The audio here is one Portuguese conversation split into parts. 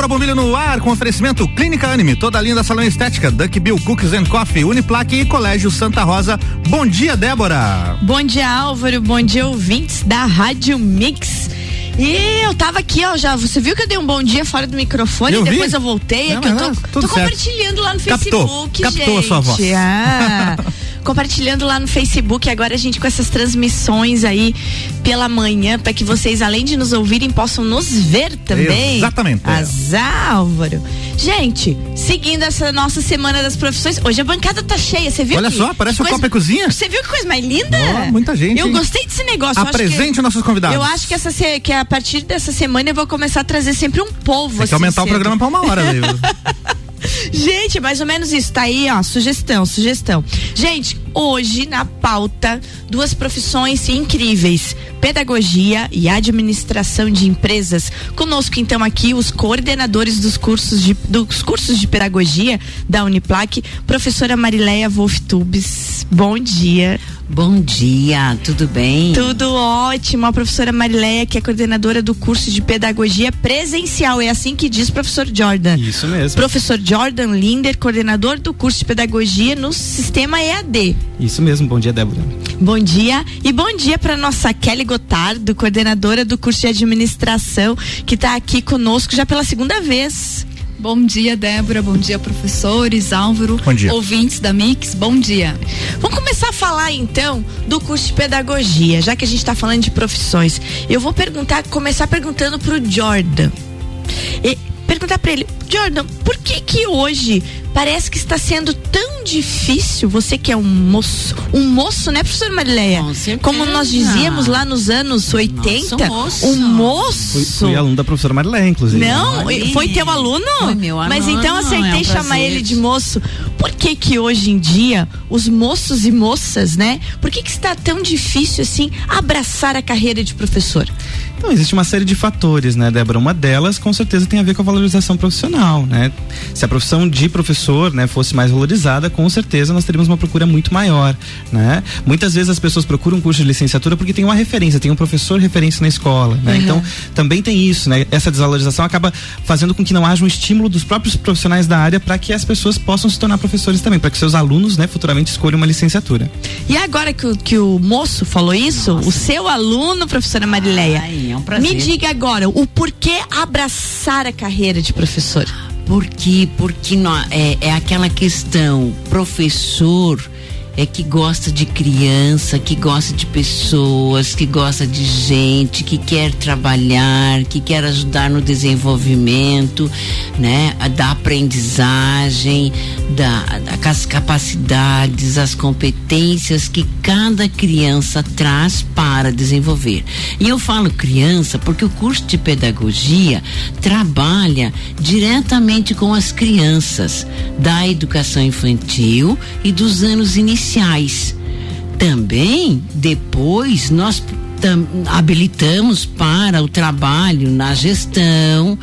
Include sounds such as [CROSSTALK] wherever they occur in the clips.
Débora Bombilho no ar com oferecimento Clínica Anime, toda linda salão estética, Duck Bill Cookies and Coffee, Uniplaque e Colégio Santa Rosa. Bom dia, Débora. Bom dia, Álvaro. Bom dia, ouvintes da Rádio Mix. E eu tava aqui, ó, já. Você viu que eu dei um bom dia fora do microfone? Eu vi. depois eu voltei. É que eu tô, tudo tô compartilhando lá no Captou, Facebook, captou a gente. sua voz. Ah, [LAUGHS] compartilhando lá no Facebook. Agora a gente com essas transmissões aí pela manhã, para que vocês, além de nos ouvirem, possam nos ver também. Exatamente. Azar, Álvaro. Gente, seguindo essa nossa semana das profissões, hoje a bancada tá cheia, você viu? Olha que- só, parece que uma coisa- Copa e Cozinha. Você viu que coisa mais linda? Ó, muita gente, Eu hein? gostei desse negócio. que- Apresente os nossos convidados. eu acho que, essa, que a partir dessa semana eu vou começar a trazer sempre um povo. Tem assim, que aumentar o programa pra uma hora, Leio. [LAUGHS] Gente, mais ou menos isso. Tá aí, ó. Sugestão, sugestão. Gente, hoje na pauta, duas profissões incríveis: pedagogia e administração de empresas. Conosco, então, aqui, os coordenadores dos cursos de, dos cursos de pedagogia da Uniplac, professora Marileia Wolf Tubes. Bom dia. Bom dia, tudo bem? Tudo ótimo. A professora Marileia, que é coordenadora do curso de pedagogia presencial. É assim que diz professor Jordan. Isso mesmo. Professor Jordan Linder, coordenador do curso de pedagogia no sistema EAD. Isso mesmo. Bom dia, Débora. Bom dia e bom dia para nossa Kelly Gotardo, coordenadora do curso de administração, que está aqui conosco já pela segunda vez. Bom dia, Débora. Bom dia, professores, Álvaro, Bom dia. ouvintes da Mix. Bom dia. Vamos começar a falar então do curso de pedagogia, já que a gente está falando de profissões. Eu vou perguntar, começar perguntando para o Jordan. E perguntar para ele, Jordan, por que que hoje parece que está sendo tão difícil? Você que é um moço, um moço, né, professor Marileia? Com certeza. Como nós dizíamos lá nos anos 80, moço. um moço. Fui, fui aluno da professora Marilé, inclusive. Não, Olha. foi teu aluno? Foi meu Mas aluno, então acertei é um chamar prazer. ele de moço. Por que que hoje em dia os moços e moças, né? Por que que está tão difícil assim abraçar a carreira de professor? Então, existe uma série de fatores, né, Débora? Uma delas, com certeza, tem a ver com a valorização profissional, né? Se a profissão de professor, né, fosse mais valorizada, com certeza nós teríamos uma procura muito maior, né? Muitas vezes as pessoas procuram um curso de licenciatura porque tem uma referência, tem um professor referência na escola, né? Uhum. Então, também tem isso, né? Essa desvalorização acaba fazendo com que não haja um estímulo dos próprios profissionais da área para que as pessoas possam se tornar professores também, para que seus alunos, né, futuramente escolham uma licenciatura. E agora que o, que o moço falou isso, o seu aluno, professora Marileia, Ai, é um prazer. me diga agora o porquê abraçar a carreira de professor. Por quê? Porque nó- é, é aquela questão, professor é que gosta de criança, que gosta de pessoas, que gosta de gente, que quer trabalhar, que quer ajudar no desenvolvimento, né, da aprendizagem, da- das capacidades, as competências que cada criança traz para desenvolver. E eu falo criança porque o curso de pedagogia trabalha diretamente com as crianças da educação infantil e dos anos iniciais. Também, depois, nós tam- habilitamos para o trabalho na gestão,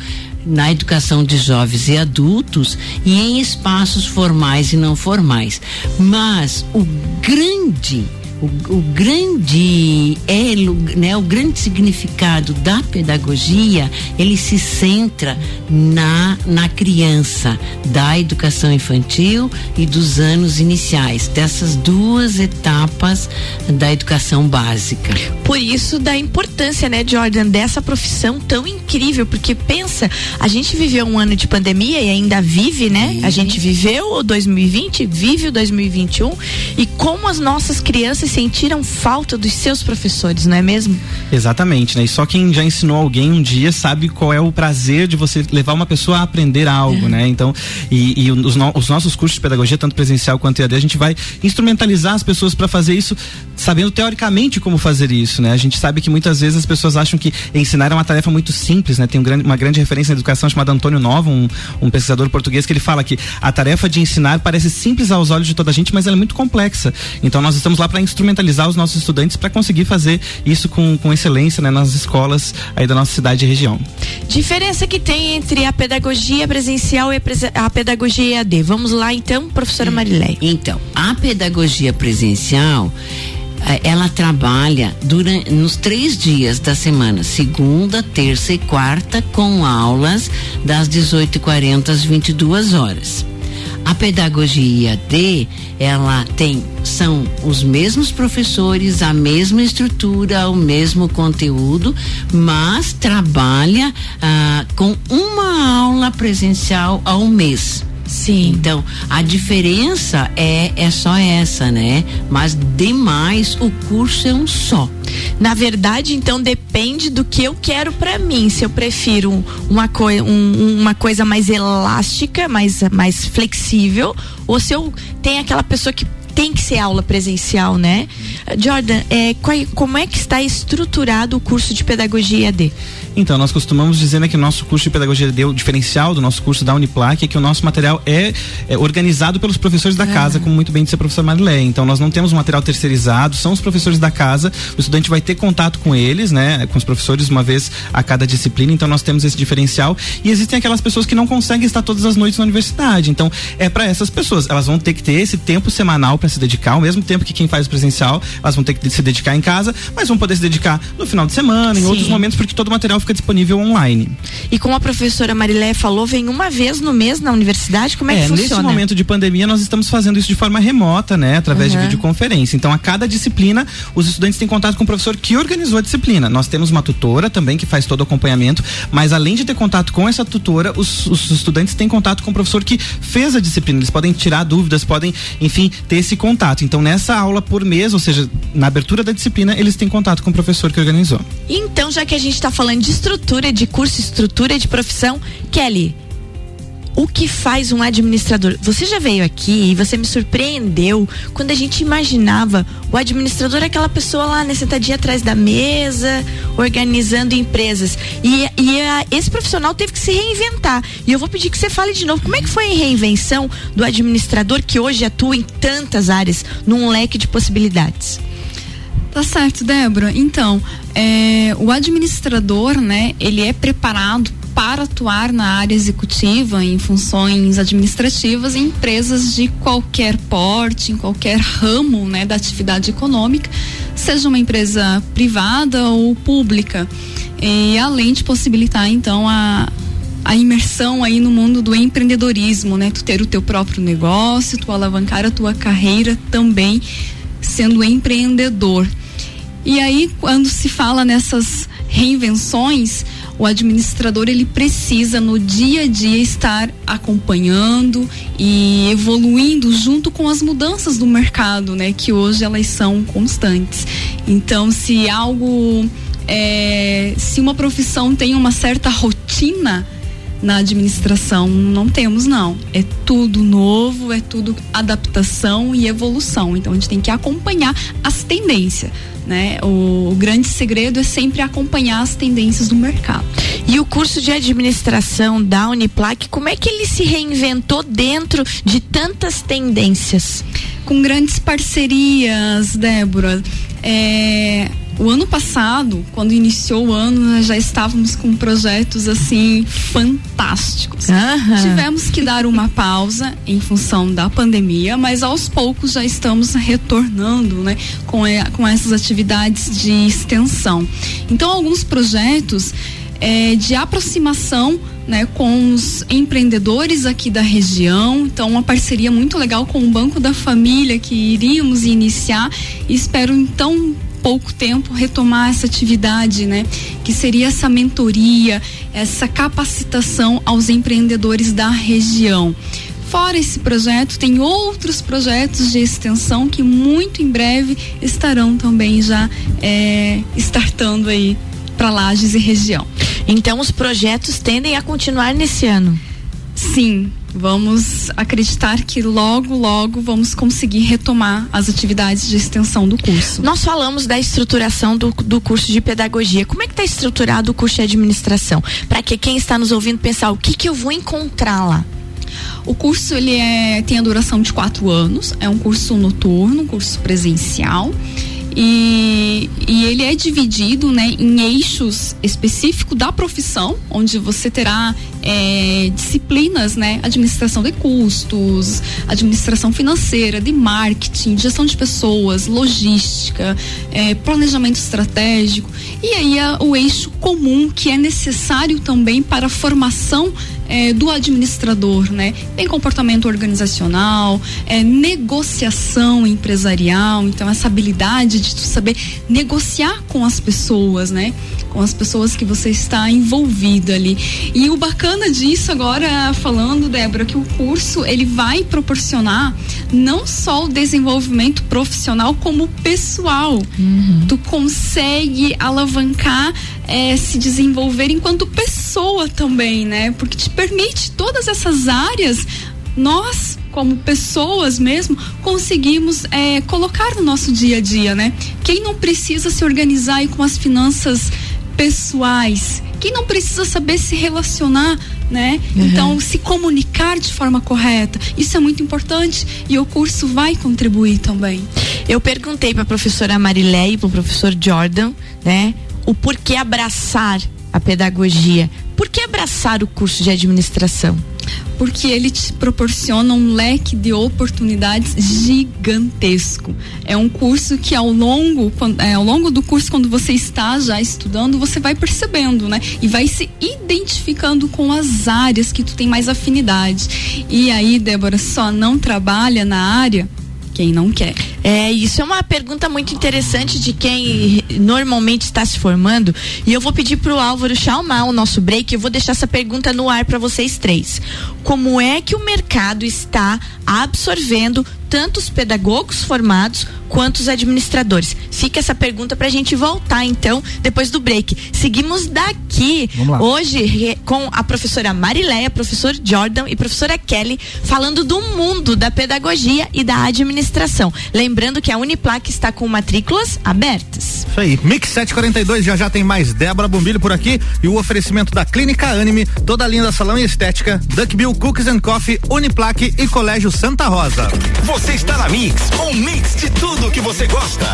na educação de jovens e adultos e em espaços formais e não formais. Mas o grande o, o grande elo, né, o grande significado da pedagogia, ele se centra na, na criança, da educação infantil e dos anos iniciais, dessas duas etapas da educação básica. Por isso da importância, né, Jordan, dessa profissão tão incrível, porque pensa, a gente viveu um ano de pandemia e ainda vive, né? A gente viveu o 2020, vive o 2021 e como as nossas crianças sentiram falta dos seus professores, não é mesmo? Exatamente, né? E só quem já ensinou alguém um dia sabe qual é o prazer de você levar uma pessoa a aprender algo, né? Então, e, e os, no- os nossos cursos de pedagogia, tanto presencial quanto EAD, a gente vai instrumentalizar as pessoas para fazer isso, sabendo teoricamente como fazer isso, né? A gente sabe que muitas vezes as pessoas acham que ensinar é uma tarefa muito simples, né? Tem um grande- uma grande referência na educação chamada Antônio Nova, um, um pesquisador português, que ele fala que a tarefa de ensinar parece simples aos olhos de toda a gente, mas ela é muito complexa. Então, nós estamos lá para instrumentalizar os nossos estudantes para conseguir fazer isso com, com excelência né, nas escolas aí da nossa cidade e região. Diferença que tem entre a pedagogia presencial e a, pedagogia EAD. Vamos lá então, professora Marileia. Então, a pedagogia presencial eh, ela trabalha durante, nos três dias da semana, segunda, terça e quarta, com aulas das 18h40 às 22 horas. A pedagogia D, ela tem, são os mesmos professores, a mesma estrutura, o mesmo conteúdo, mas trabalha ah, com uma aula presencial ao mês. Sim. Então, a diferença é, é só essa, né? Mas demais, o curso é um só. Na verdade, então depende do que eu quero para mim. Se eu prefiro uma, coi um, uma coisa mais elástica, mais, mais flexível, ou se eu tenho aquela pessoa que tem que ser aula presencial, né? Jordan, é, qual, como é que está estruturado o curso de pedagogia EAD? Então, nós costumamos dizer né, que o nosso curso de pedagogia deu o diferencial do nosso curso da Uniplac é que o nosso material é, é organizado pelos professores da casa, como muito bem disse a professora Marilé. Então, nós não temos um material terceirizado, são os professores da casa, o estudante vai ter contato com eles, né, com os professores uma vez a cada disciplina, então nós temos esse diferencial. E existem aquelas pessoas que não conseguem estar todas as noites na universidade. Então, é para essas pessoas, elas vão ter que ter esse tempo semanal para se dedicar, ao mesmo tempo que quem faz o presencial, elas vão ter que se dedicar em casa, mas vão poder se dedicar no final de semana, em Sim. outros momentos, porque todo o material fica disponível online. E como a professora Marilé falou, vem uma vez no mês na universidade, como é, que nesse funciona? momento de pandemia nós estamos fazendo isso de forma remota, né, através Uhum. de videoconferência. Então, a cada disciplina, os estudantes têm contato com o professor que organizou a disciplina. Nós temos uma tutora também que faz todo o acompanhamento, mas além de ter contato com essa tutora, os, os estudantes têm contato com o professor que fez a disciplina. Eles podem tirar dúvidas, podem, enfim, ter esse contato. Então, nessa aula por mês, ou seja, na abertura da disciplina, eles têm contato com o professor que organizou. Então, já que a gente está falando de estrutura, de curso, estrutura de profissão, Kelly, o que faz um administrador? Você já veio aqui e você me surpreendeu quando a gente imaginava o administrador aquela pessoa lá, né, sentadinha atrás da mesa, organizando empresas. E, e a- esse profissional teve que se reinventar. E eu vou pedir que você fale de novo. Como é que foi a reinvenção do administrador que hoje atua em tantas áreas, num leque de possibilidades? Tá certo, Débora. Então, é, o administrador, né, ele é preparado para atuar na área executiva em funções administrativas em empresas de qualquer porte, em qualquer ramo, né, da atividade econômica, seja uma empresa privada ou pública, e além de possibilitar então a a imersão aí no mundo do empreendedorismo, né? Tu ter o teu próprio negócio, tu alavancar a tua carreira também sendo empreendedor. E aí, quando se fala nessas reinvenções, o administrador ele precisa no dia a dia estar acompanhando e evoluindo junto com as mudanças do mercado, né? Que hoje elas são constantes. Então, se algo, é, se uma profissão tem uma certa rotina na administração, não temos não. É tudo novo, é tudo adaptação e evolução. Então a gente tem que acompanhar as tendências, né? O, o grande segredo é sempre acompanhar as tendências do mercado. E o curso de administração da Uniplac, como é que ele se reinventou dentro de tantas tendências? com grandes parcerias, Débora. É, o ano passado, quando iniciou o ano, nós já estávamos com projetos assim fantásticos. Aham. Tivemos que dar uma pausa em função da pandemia, mas aos poucos já estamos retornando, né, com, com essas atividades de extensão. Então, alguns projetos é, de aproximação né, com os empreendedores aqui da região. Então, uma parceria muito legal com o Banco da Família que iríamos iniciar e espero então pouco tempo retomar essa atividade, né? Que seria essa mentoria, essa capacitação aos empreendedores da região. Fora esse projeto, tem outros projetos de extensão que muito em breve estarão também já é, startando aí para Lages e região. Então os projetos tendem a continuar nesse ano. Sim, vamos acreditar que logo, logo vamos conseguir retomar as atividades de extensão do curso. Nós falamos da estruturação do, do curso de pedagogia. Como é que está estruturado o curso de administração? Para que quem está nos ouvindo pensar o que, que eu vou encontrar lá? O curso ele é, tem a duração de quatro anos, é um curso noturno, um curso presencial. E, e ele é dividido né, em eixos específicos da profissão, onde você terá é, disciplinas, né? Administração de custos, administração financeira, de marketing, gestão de pessoas, logística, é, planejamento estratégico. E aí é o eixo comum que é necessário também para a formação é, do administrador, né? Tem comportamento organizacional, é, negociação empresarial, então essa habilidade de saber negociar com as pessoas, né? Com as pessoas que você está envolvido ali. E o bacana disso agora, falando, Débora, que o curso ele vai proporcionar não só o desenvolvimento profissional, como pessoal. Uhum. Tu consegue alavancar é, se desenvolver enquanto pessoa também, né? Porque te permite todas essas áreas, nós como pessoas mesmo conseguimos é, colocar no nosso dia a dia, né? Quem não precisa se organizar aí com as finanças pessoais, quem não precisa saber se relacionar, né? Uhum. Então, se comunicar de forma correta, isso é muito importante e o curso vai contribuir também. Eu perguntei para a professora Marilé e para o professor Jordan, né? o porquê abraçar a pedagogia. Por que abraçar o curso de administração? Porque ele te proporciona um leque de oportunidades gigantesco. É um curso que ao longo, é, ao longo do curso, quando você está já estudando, você vai percebendo, né? E vai se identificando com as áreas que tu tem mais afinidade. E aí, Débora, só não trabalha na área quem não quer. É, isso é uma pergunta muito interessante de quem normalmente está se formando. E eu vou pedir para o Álvaro chamar o nosso break. Eu vou deixar essa pergunta no ar para vocês três. Como é que o mercado está absorvendo tanto os pedagogos formados quanto os administradores? Fica essa pergunta para a gente voltar então depois do break. Seguimos daqui hoje com a professora Marileia, professor Jordan e professora Kelly falando do mundo da pedagogia e da administração. Lembrando que a Uniplac está com matrículas abertas. Isso aí. Mix 742 já já tem mais Débora Bombilho por aqui e o oferecimento da Clínica Anime, toda a linda salão e estética, Duckbill Cookies and Coffee, Uniplac e Colégio Santa Rosa. Você está na Mix, um mix de tudo que você gosta.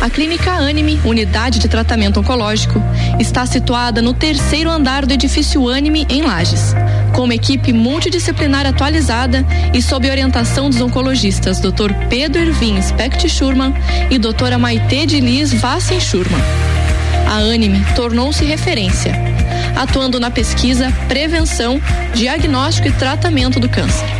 A Clínica Anime, unidade de tratamento oncológico, está situada no terceiro andar do edifício Anime, em Lages. Com uma equipe multidisciplinar atualizada e sob orientação dos oncologistas Dr. Pedro Ervin Specht Schurman e doutora Maite de Liz Vassen Schurman. A Anime tornou-se referência, atuando na pesquisa, prevenção, diagnóstico e tratamento do câncer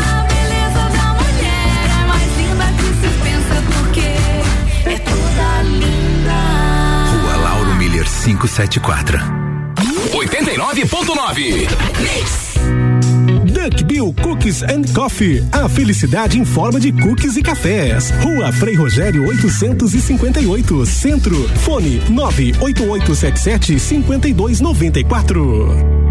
574. 89.9. Duck Bill Cookies and Coffee. A felicidade em forma de cookies e cafés. Rua Frei Rogério 858, Centro. Fone 98877 5294.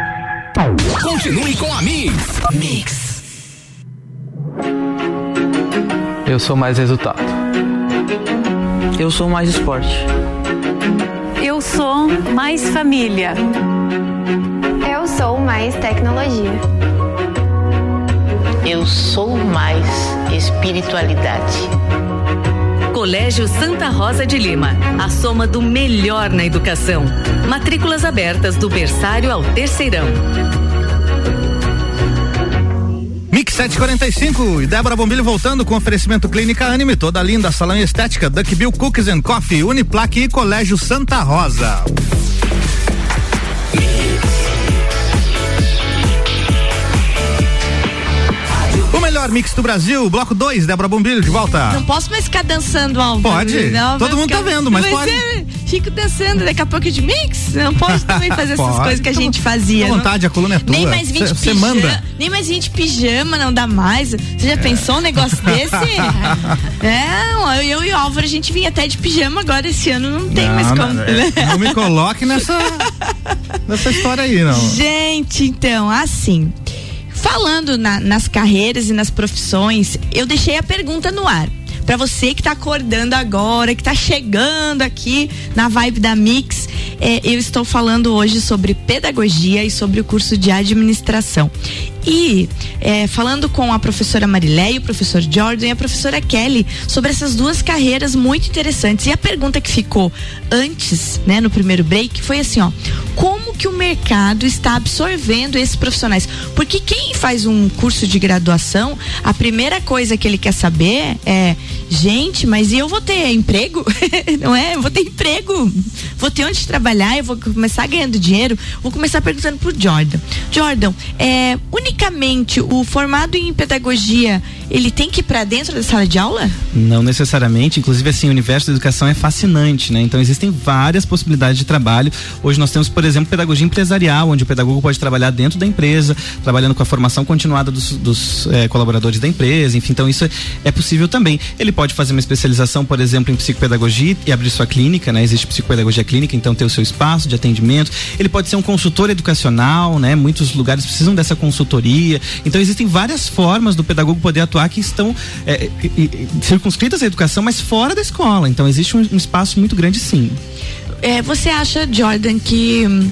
Continue com a Mix. Mix. Eu sou mais resultado. Eu sou mais esporte. Eu sou mais família. Eu sou mais tecnologia. Eu sou mais espiritualidade. Colégio Santa Rosa de Lima, a soma do melhor na educação. Matrículas abertas do berçário ao terceirão. Mix 745 e Débora Bombilho voltando com oferecimento Clínica Anime, toda linda, salão estética, Duck Bill Cookies and Coffee, Uniplaque e Colégio Santa Rosa. Melhor mix do Brasil, bloco 2, Débora Bombilho de volta. Não posso mais ficar dançando ao Pode. Não, Todo mundo tá ficar- vendo, mas pode. ser- fico dançando daqui a pouco de mix. Não pode também [LAUGHS] fazer essas coisas que a gente fazia. não- vontade, a coluna é tua. Nem mais 20 Cê- cê pijama. manda. Nem mais 20 pijama não dá mais. Você já pensou um negócio desse? [LAUGHS] é, eu e o Álvaro, a gente vinha até de pijama agora esse ano, não tem Não, mais não, como. é, não me coloque nessa, [LAUGHS] nessa história aí, não. Gente, então, assim, falando na- nas carreiras e nas profissões, eu deixei a pergunta no ar. Pra você que tá acordando agora, que tá chegando aqui na vibe da Mix, é, eu estou falando hoje sobre pedagogia e sobre o curso de administração. E é, falando com a professora Marileia, o professor Jordan e a professora Kelly sobre essas duas carreiras muito interessantes. E a pergunta que ficou antes, né, no primeiro break, foi assim, ó: como que o mercado está absorvendo esses profissionais? Porque quem faz um curso de graduação, a primeira coisa que ele quer saber é, gente, mas e eu vou ter emprego? [LAUGHS] Não é? Eu vou ter emprego. Vou ter onde trabalhar, eu vou começar ganhando dinheiro. Vou começar perguntando pro Jordan. Jordan, é, unicamente o formado em pedagogia, ele tem que ir para dentro da sala de aula? Não necessariamente, inclusive assim, o universo da educação é fascinante, né? Então existem várias possibilidades de trabalho. Hoje nós temos, por exemplo, pedagogia empresarial, onde o pedagogo pode trabalhar dentro da empresa, trabalhando com a formação continuada dos, dos, eh, colaboradores da empresa, enfim, então isso é, é possível também. Ele pode fazer uma especialização, por exemplo, em psicopedagogia e abrir sua clínica, né? Existe psicopedagogia clínica, então ter o seu espaço de atendimento. Ele pode ser um consultor educacional, né? Muitos lugares precisam dessa consultoria. Então existem várias formas do pedagogo poder atuar que estão e- circunscritas à educação, mas fora da escola. Então existe um, um espaço muito grande, sim. É, você acha, Jordan, que hum,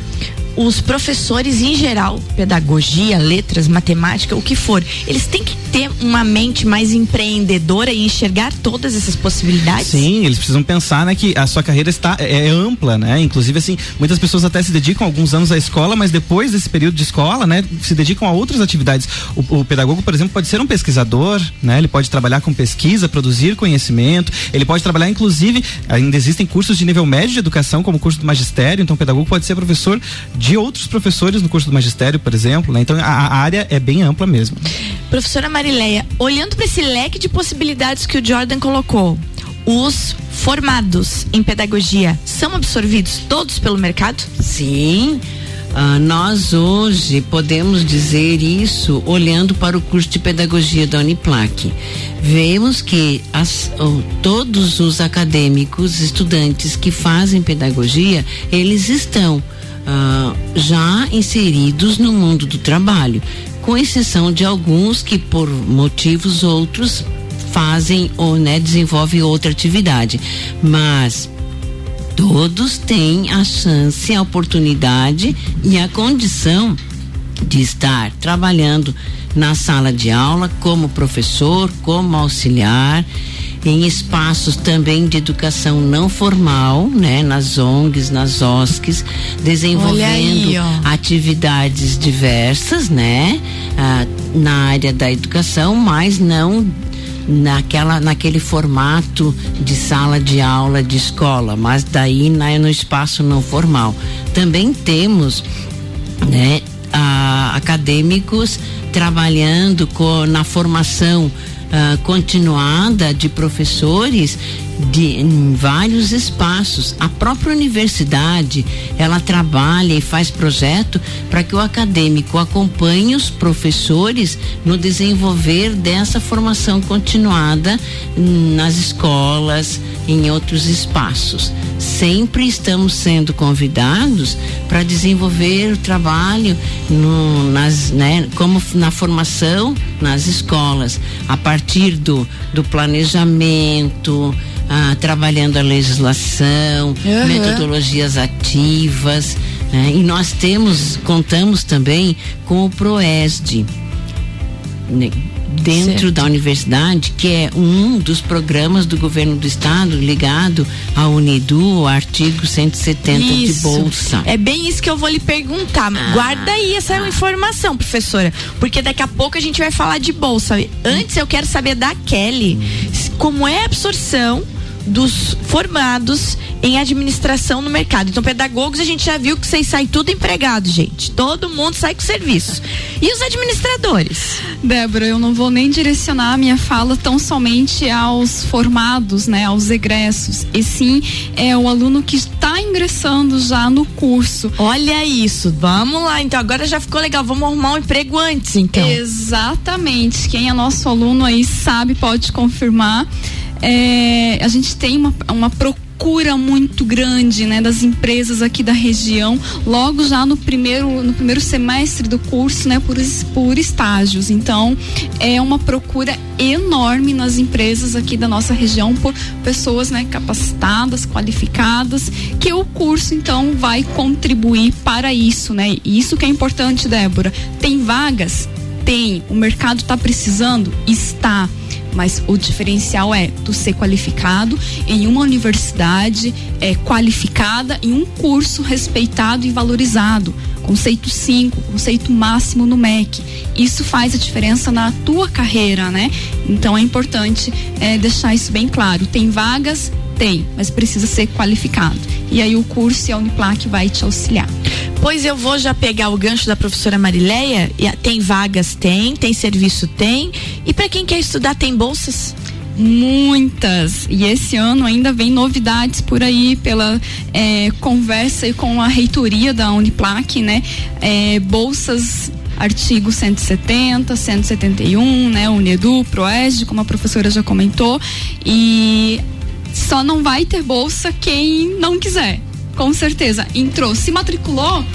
os professores em geral, pedagogia, letras, matemática, o que for, eles têm que ter uma mente mais empreendedora e enxergar todas essas possibilidades? Sim, eles precisam pensar, né, que a sua carreira está é, é ampla, né? Inclusive assim, muitas pessoas até se dedicam alguns anos à escola, mas depois desse período de escola, né, se dedicam a outras atividades. O, o pedagogo, por exemplo, pode ser um pesquisador, né? Ele pode trabalhar com pesquisa, produzir conhecimento. Ele pode trabalhar, inclusive, ainda existem cursos de nível médio de educação, como o curso do magistério. Então, o pedagogo pode ser professor de outros professores no curso do magistério, por exemplo. Né? Então, a, a área é bem ampla mesmo. Professora Marileia, olhando para esse leque de possibilidades que o Jordan colocou, os formados em pedagogia são absorvidos todos pelo mercado? Sim. Ah, nós hoje podemos dizer isso olhando para o curso de pedagogia da Uniplac. Vemos que as- oh, todos os acadêmicos, estudantes que fazem pedagogia, eles estão ah, já inseridos no mundo do trabalho, com exceção de alguns que por motivos outros fazem ou né, desenvolvem outra atividade. Mas todos têm a chance, a oportunidade e a condição de estar trabalhando na sala de aula como professor, como auxiliar, em espaços também de educação não formal, né, nas ONGs, nas OSCs, desenvolvendo aí, atividades diversas, né, ah, na área da educação, mas não naquela naquele formato de sala de aula de escola, mas daí na, no espaço não formal. Também temos, né, a- acadêmicos trabalhando co- na formação ah, continuada de professores de, em vários espaços. A própria universidade, ela trabalha e faz projeto para que o acadêmico acompanhe os professores no desenvolver dessa formação continuada nas escolas, em outros espaços. Sempre estamos sendo convidados para desenvolver o trabalho no, nas, né, como na formação nas escolas, a partir do, do planejamento, ah, trabalhando a legislação, Aham. metodologias ativas. né? E nós temos, contamos também com o PROESD. Dentro Certo. da universidade, que é um dos programas do governo do estado ligado à Unidu, ao artigo 170 de Isso. bolsa. É bem isso que eu vou lhe perguntar. Guarda aí essa informação, professora. Porque daqui a pouco a gente vai falar de bolsa. Antes eu quero saber da Kelly como é a absorção dos formados em administração no mercado. Então, pedagogos, a gente já viu que vocês saem tudo empregado, gente. Todo mundo sai com serviço. E os administradores? Débora, eu não vou nem direcionar a minha fala tão somente aos formados, né, aos egressos, e sim é o aluno que está ingressando já no curso. Olha isso, vamos lá. Então, agora já ficou legal. Vamos arrumar um emprego antes, então. Exatamente. Quem é nosso aluno aí sabe, pode confirmar. É, a gente tem uma, uma procura muito grande né, das empresas aqui da região, logo já no primeiro, no primeiro semestre do curso, né, por, por estágios. Então, é uma procura enorme nas empresas aqui da nossa região por pessoas né, capacitadas, qualificadas, que o curso então vai contribuir para isso, né? E isso que é importante, Débora. Tem vagas? Tem. O mercado está precisando? Está. Mas o diferencial é tu ser qualificado em uma universidade é, qualificada em um curso respeitado e valorizado. Conceito 5, conceito máximo no MEC. Isso faz a diferença na tua carreira, né? Então é importante é, deixar isso bem claro. Tem vagas? Tem, mas precisa ser qualificado. E aí o curso e a Uniplac vai te auxiliar. Pois eu vou já pegar o gancho da professora Marileia. Tem vagas? Tem. Tem serviço? Tem. E para quem quer estudar, tem bolsas? Muitas. E esse ano ainda vem novidades por aí pela é, conversa com a reitoria da Uniplac, né? É, bolsas artigo 170, 171, né? Unedu, Proesd, como a professora já comentou. E só não vai ter bolsa quem não quiser. Com certeza. Entrou, se matriculou,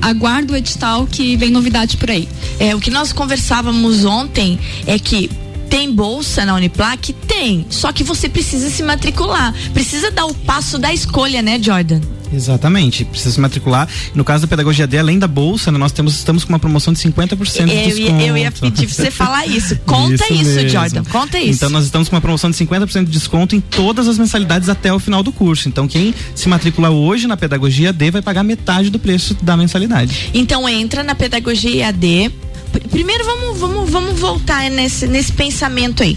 aguarda o edital que vem novidade por aí. É, o que nós conversávamos ontem é que tem bolsa na Uniplac? Tem. Só que você precisa se matricular. Precisa dar o passo da escolha, né, Jordan? Exatamente, precisa se matricular. No caso da pedagogia D, além da bolsa, né, nós temos, estamos com uma promoção de 50% de Eu desconto. eu ia pedir pra você falar isso. Conta isso, mesmo. Jordan. Conta isso. Então nós estamos com uma promoção de 50% de desconto em todas as mensalidades até o final do curso. Então quem se matricular hoje na pedagogia D vai pagar metade do preço da mensalidade. Então entra na pedagogia. P- Primeiro vamos, vamos, vamos voltar nesse, nesse pensamento aí.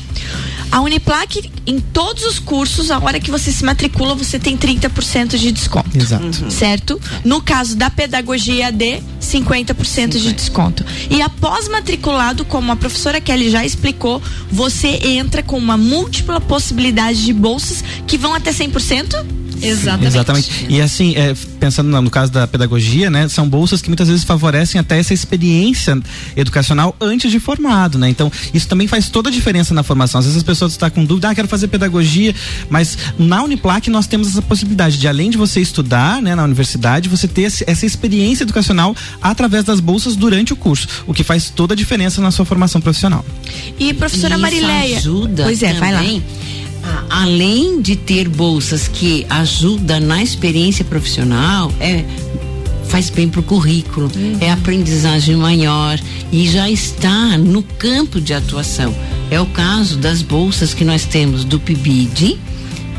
A Uniplac, em todos os cursos, a hora que você se matricula, você tem 30% de desconto. Exato. Certo? No caso da pedagogia EAD, 50% de desconto. E após matriculado, como a professora Kelly já explicou, você entra com uma múltipla possibilidade de bolsas que vão até 100%? Exatamente. E assim, é, pensando no, caso da pedagogia, né, são bolsas que muitas vezes favorecem até essa experiência educacional antes de formado, né? Então, isso também faz toda a diferença na formação. Às vezes as pessoas estão com dúvida, ah, quero fazer pedagogia, mas na Uniplac nós temos essa possibilidade de além de você estudar, né, na universidade, você ter essa experiência educacional através das bolsas durante o curso, o que faz toda a diferença na sua formação profissional. E professora Isso Marileia. ajuda pois é, vai lá. Também, a- além de ter bolsas que ajudam na experiência profissional, é faz bem pro currículo, é aprendizagem maior e já está no campo de atuação. É o caso das bolsas que nós temos do PIBID,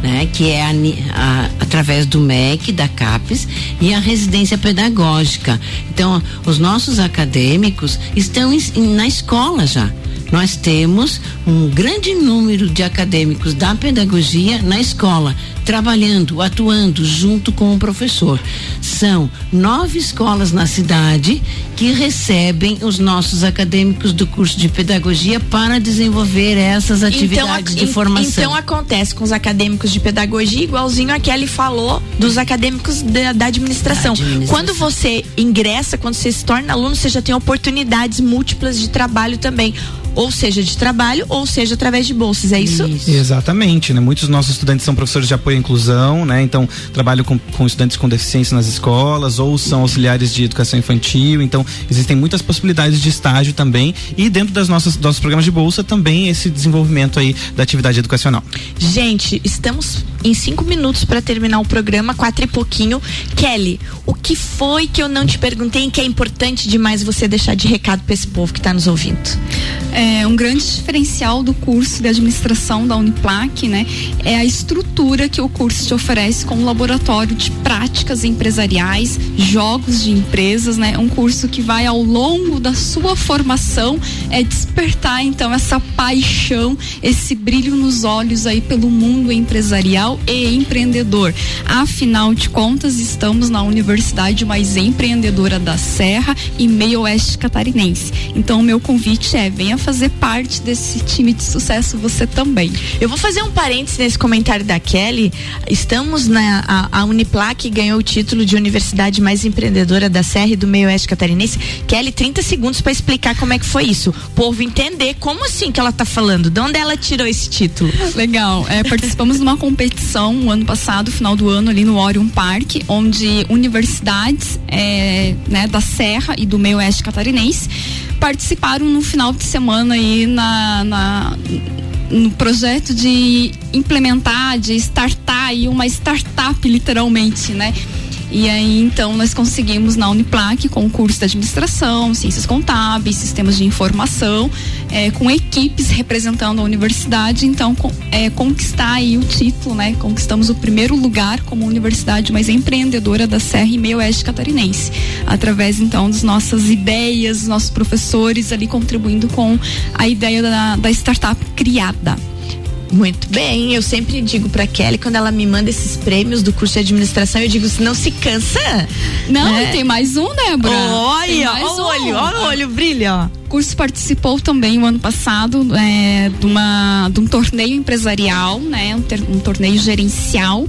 né, que é a a- através do MEC, da CAPES e a residência pedagógica. Então, os nossos acadêmicos estão em- na escola já. Nós temos um grande número de acadêmicos da pedagogia na escola, trabalhando, atuando junto com o professor. São nove escolas na cidade que recebem os nossos acadêmicos do curso de pedagogia para desenvolver essas atividades ac- de formação. Então acontece com os acadêmicos de pedagogia, igualzinho a Kelly falou dos acadêmicos da, da administração. administração. Quando você ingressa, quando você se torna aluno, você já tem oportunidades múltiplas de trabalho também. Ou seja, de trabalho, ou seja, através de bolsas. É isso? Exatamente, né? Muitos dos nossos estudantes são professores de apoio inclusão, né? Então, trabalham com, com estudantes com deficiência nas escolas ou são auxiliares de educação infantil. Então, existem muitas possibilidades de estágio também e dentro das nossas nossos programas de bolsa também esse desenvolvimento aí da atividade educacional. Gente, estamos em cinco minutos para terminar o programa, quatro e pouquinho. Kelly, o que foi que eu não te perguntei e que é importante demais você deixar de recado para esse povo que está nos ouvindo? É, um grande diferencial do curso de administração da Uniplac, né, é a estrutura que o curso te oferece com um laboratório de práticas empresariais, jogos de empresas, né, um curso que vai ao longo da sua formação é despertar então essa paixão, esse brilho nos olhos aí pelo mundo empresarial e empreendedor. Afinal de contas, estamos na universidade mais empreendedora da Serra e meio oeste catarinense. Então, o meu convite é venha fazer parte desse time de sucesso você também. Eu vou fazer um parênteses nesse comentário da Kelly. Estamos na a, a Uniplac ganhou o título de universidade mais empreendedora da Serra e do meio oeste catarinense. Kelly, 30 segundos para explicar como é que foi isso. O povo entender como assim que ela tá falando, de onde ela tirou esse título. Legal. É, participamos [LAUGHS] de uma competição o ano passado, final do ano, ali no Orion Park, onde universidades é, né, da Serra e do meio oeste catarinense participaram no final de semana aí na, na no projeto de implementar, de startar aí uma startup literalmente, né? E aí, então, nós conseguimos na Uniplac, com o curso de administração, ciências contábeis, sistemas de informação, é, com equipes representando a universidade, então, com, é, conquistar aí o título, né? Conquistamos o primeiro lugar como universidade mais empreendedora da Serra e Meio Oeste Catarinense, através, então, das nossas ideias, dos nossos professores ali contribuindo com a ideia da, da startup criada. Muito bem, eu sempre digo pra Kelly, quando ela me manda esses prêmios do curso de administração, eu digo, não se cansa. Não, é. e tem mais um, Débora. Olha, olha o olho, olha o olho, brilha, ó. O curso participou também o ano passado é, de, uma, de um torneio empresarial, né? Um, ter, um torneio gerencial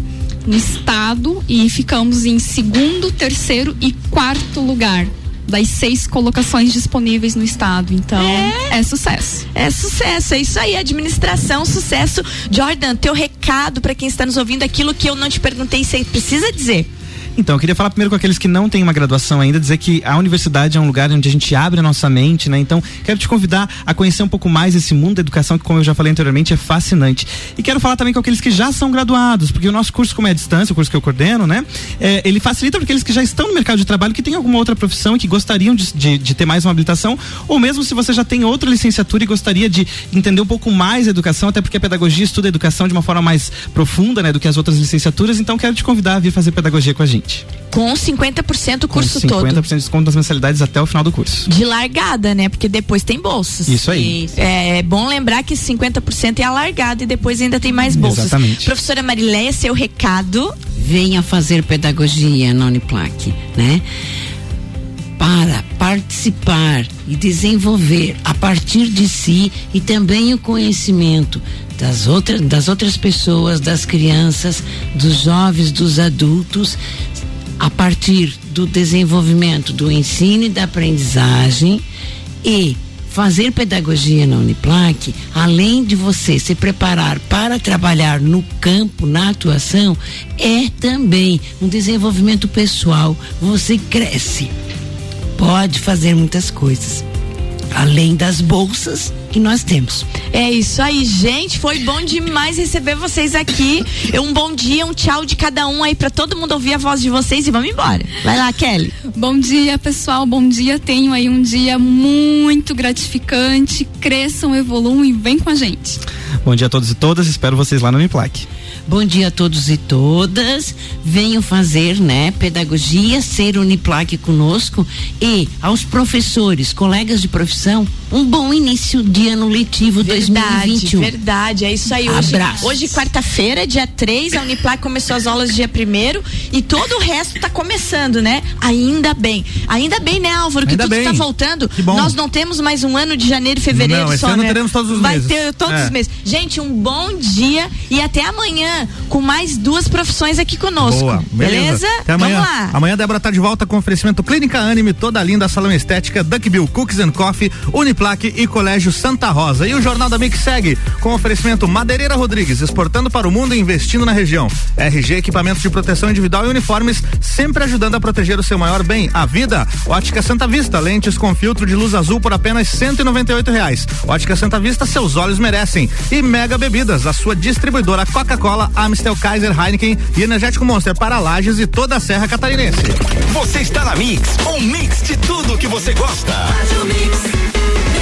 no estado e ficamos em segundo, terceiro e quarto lugar das seis colocações disponíveis no estado. Então, é, é sucesso. É sucesso, é isso aí, administração, sucesso. Jordan, teu recado para quem está nos ouvindo, aquilo que eu não te perguntei, você precisa dizer. Então, eu queria falar primeiro com aqueles que não têm uma graduação ainda, dizer que a universidade é um lugar onde a gente abre a nossa mente, né? Então, quero te convidar a conhecer um pouco mais esse mundo da educação, que, como eu já falei anteriormente, é fascinante. E quero falar também com aqueles que já são graduados, porque o nosso curso, como é à distância, o curso que eu coordeno, né? É, ele facilita para aqueles que já estão no mercado de trabalho, que têm alguma outra profissão e que gostariam de, de, de ter mais uma habilitação, ou mesmo se você já tem outra licenciatura e gostaria de entender um pouco mais a educação, até porque a pedagogia estuda a educação de uma forma mais profunda, né? Do que as outras licenciaturas. Então, quero te convidar a vir fazer pedagogia com a gente. Com 50% o curso com 50% todo. 50% de desconto das mensalidades até o final do curso. De largada, né? Porque depois tem bolsas. Isso aí. É, é bom lembrar que 50% é a largada e depois ainda tem mais bolsas. Exatamente. Professora Marileia, seu recado. Venha fazer pedagogia na Uniplac, né? Para participar e desenvolver a partir de si e também o conhecimento das outras, das outras pessoas, das crianças, dos jovens, dos adultos, a partir do desenvolvimento do ensino e da aprendizagem e fazer pedagogia na Uniplac, além de você se preparar para trabalhar no campo, na atuação, é também um desenvolvimento pessoal. Você cresce, pode fazer muitas coisas, além das bolsas que nós temos. É isso aí, gente. Foi bom demais receber vocês aqui. [LAUGHS] Um bom dia, um tchau de cada um aí para todo mundo ouvir a voz de vocês e vamos embora. Vai lá, Kelly. Bom dia, pessoal. Bom dia. Tenho aí um dia muito gratificante. Cresçam, evoluam e vem com a gente. Bom dia a todos e todas. Espero vocês lá no Uniplac. Bom dia a todos e todas. Venham fazer, né, pedagogia, ser Uniplac conosco e aos professores, colegas de profissão, um bom início de ano letivo Verdade, 2021. verdade. É isso aí. Hoje, Abraços. hoje quarta-feira, dia 3, a Uniplac começou as aulas dia 1 e todo o resto tá começando, né? Ainda bem. Ainda bem, né, Álvaro, que Ainda tudo bem. tá voltando. Que bom. Nós não temos mais um ano de janeiro e fevereiro Não, esse só, ano né? teremos todos os Vai meses. ter todos É. os meses. Gente, um bom dia e até amanhã com mais duas profissões aqui conosco. Boa, beleza. Até amanhã. Vamos lá. Amanhã a Débora tá de volta com oferecimento Clínica Anime, toda linda, salão estética, Duck Bill Cookies and Coffee, Uniplac Uniplaque e Colégio Santa Rosa. E o Jornal da Mix segue com oferecimento Madeireira Rodrigues, exportando para o mundo e investindo na região. RG Equipamentos de Proteção Individual e Uniformes, sempre ajudando a proteger o seu maior bem, a vida. Ótica Santa Vista, lentes com filtro de luz azul por apenas cento e reais. Ótica Santa Vista, seus olhos merecem. E Mega Bebidas, a sua distribuidora Coca-Cola, Amstel, Kaiser, Heineken e Energético Monster para Lages e toda a Serra Catarinense. Você está na Mix, um mix de tudo que você gosta. Faz o mix.